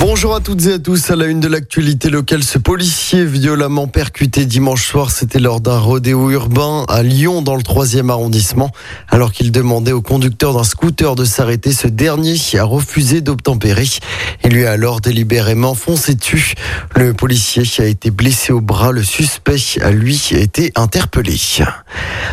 Bonjour à toutes et à tous. À la une de l'actualité locale, ce policier violemment percuté dimanche soir, c'était lors d'un rodéo urbain à Lyon dans le troisième arrondissement. Alors qu'il demandait au conducteur d'un scooter de s'arrêter, ce dernier a refusé d'obtempérer. Il lui a alors délibérément foncé dessus. Le policier a été blessé au bras. Le suspect a lui été interpellé.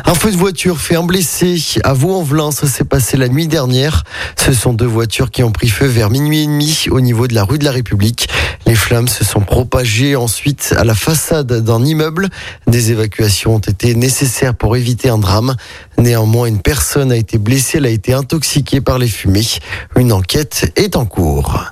Un feu de voiture fait un blessé à Vaux-en-Velin. Ça s'est passé la nuit dernière. Ce sont deux voitures qui ont pris feu vers minuit et demi au niveau de la rue de la République. Les flammes se sont propagées ensuite à la façade d'un immeuble. Des évacuations ont été nécessaires pour éviter un drame. Néanmoins, une personne a été blessée. Elle a été intoxiquée par les fumées. Une enquête est en cours.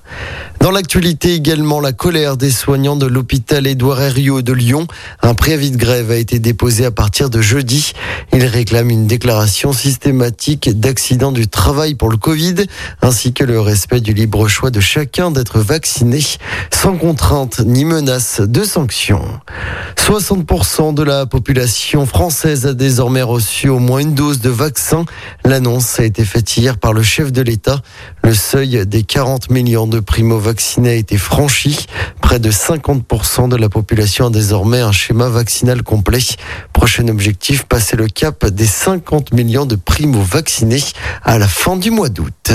Dans l'actualité également, la colère des soignants de l'hôpital Édouard Herriot de Lyon. Un préavis de grève a été déposé à partir de jeudi. Ils réclament une déclaration systématique d'accident du travail pour le Covid, ainsi que le respect du libre choix de chacun d'être vacciné, sans contrainte ni menace de sanctions. 60% de la population française a désormais reçu au moins une dose de vaccin. L'annonce a été faite hier par le chef de l'État. Le seuil des 40 millions de primo-vaccinés a été franchi. Près de 50% de la population a désormais un schéma vaccinal complet. Prochain objectif, passer le cap des 50 millions de primo-vaccinés à la fin du mois d'août.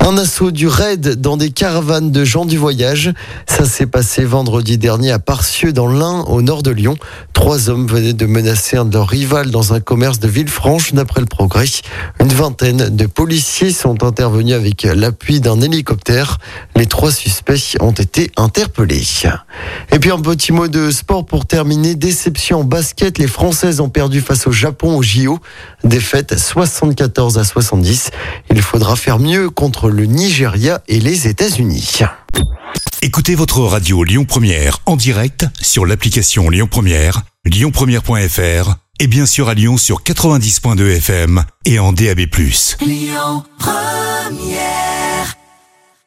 Un assaut du raid dans des caravanes de gens du voyage. Ça s'est passé vendredi dernier à Parcieux dans l'Ain, au nord de Lyon. Trois hommes venaient de menacer un de leurs rivales dans un commerce de Villefranche, d'après le progrès. Une vingtaine de policiers sont intervenus avec l'appui d'un hélicoptère. Les trois suspects ont été interpellés. Et puis un petit mot de sport pour terminer. Déception en basket. Françaises ont perdu face au Japon au JO. Défaite 74 à 70. Il faudra faire mieux contre le Nigeria et les États-Unis. Écoutez votre radio Lyon Première en direct sur l'application Lyon Première, lyonpremière.fr et bien sûr à Lyon sur 90.2 FM et en DAB+. Lyon Première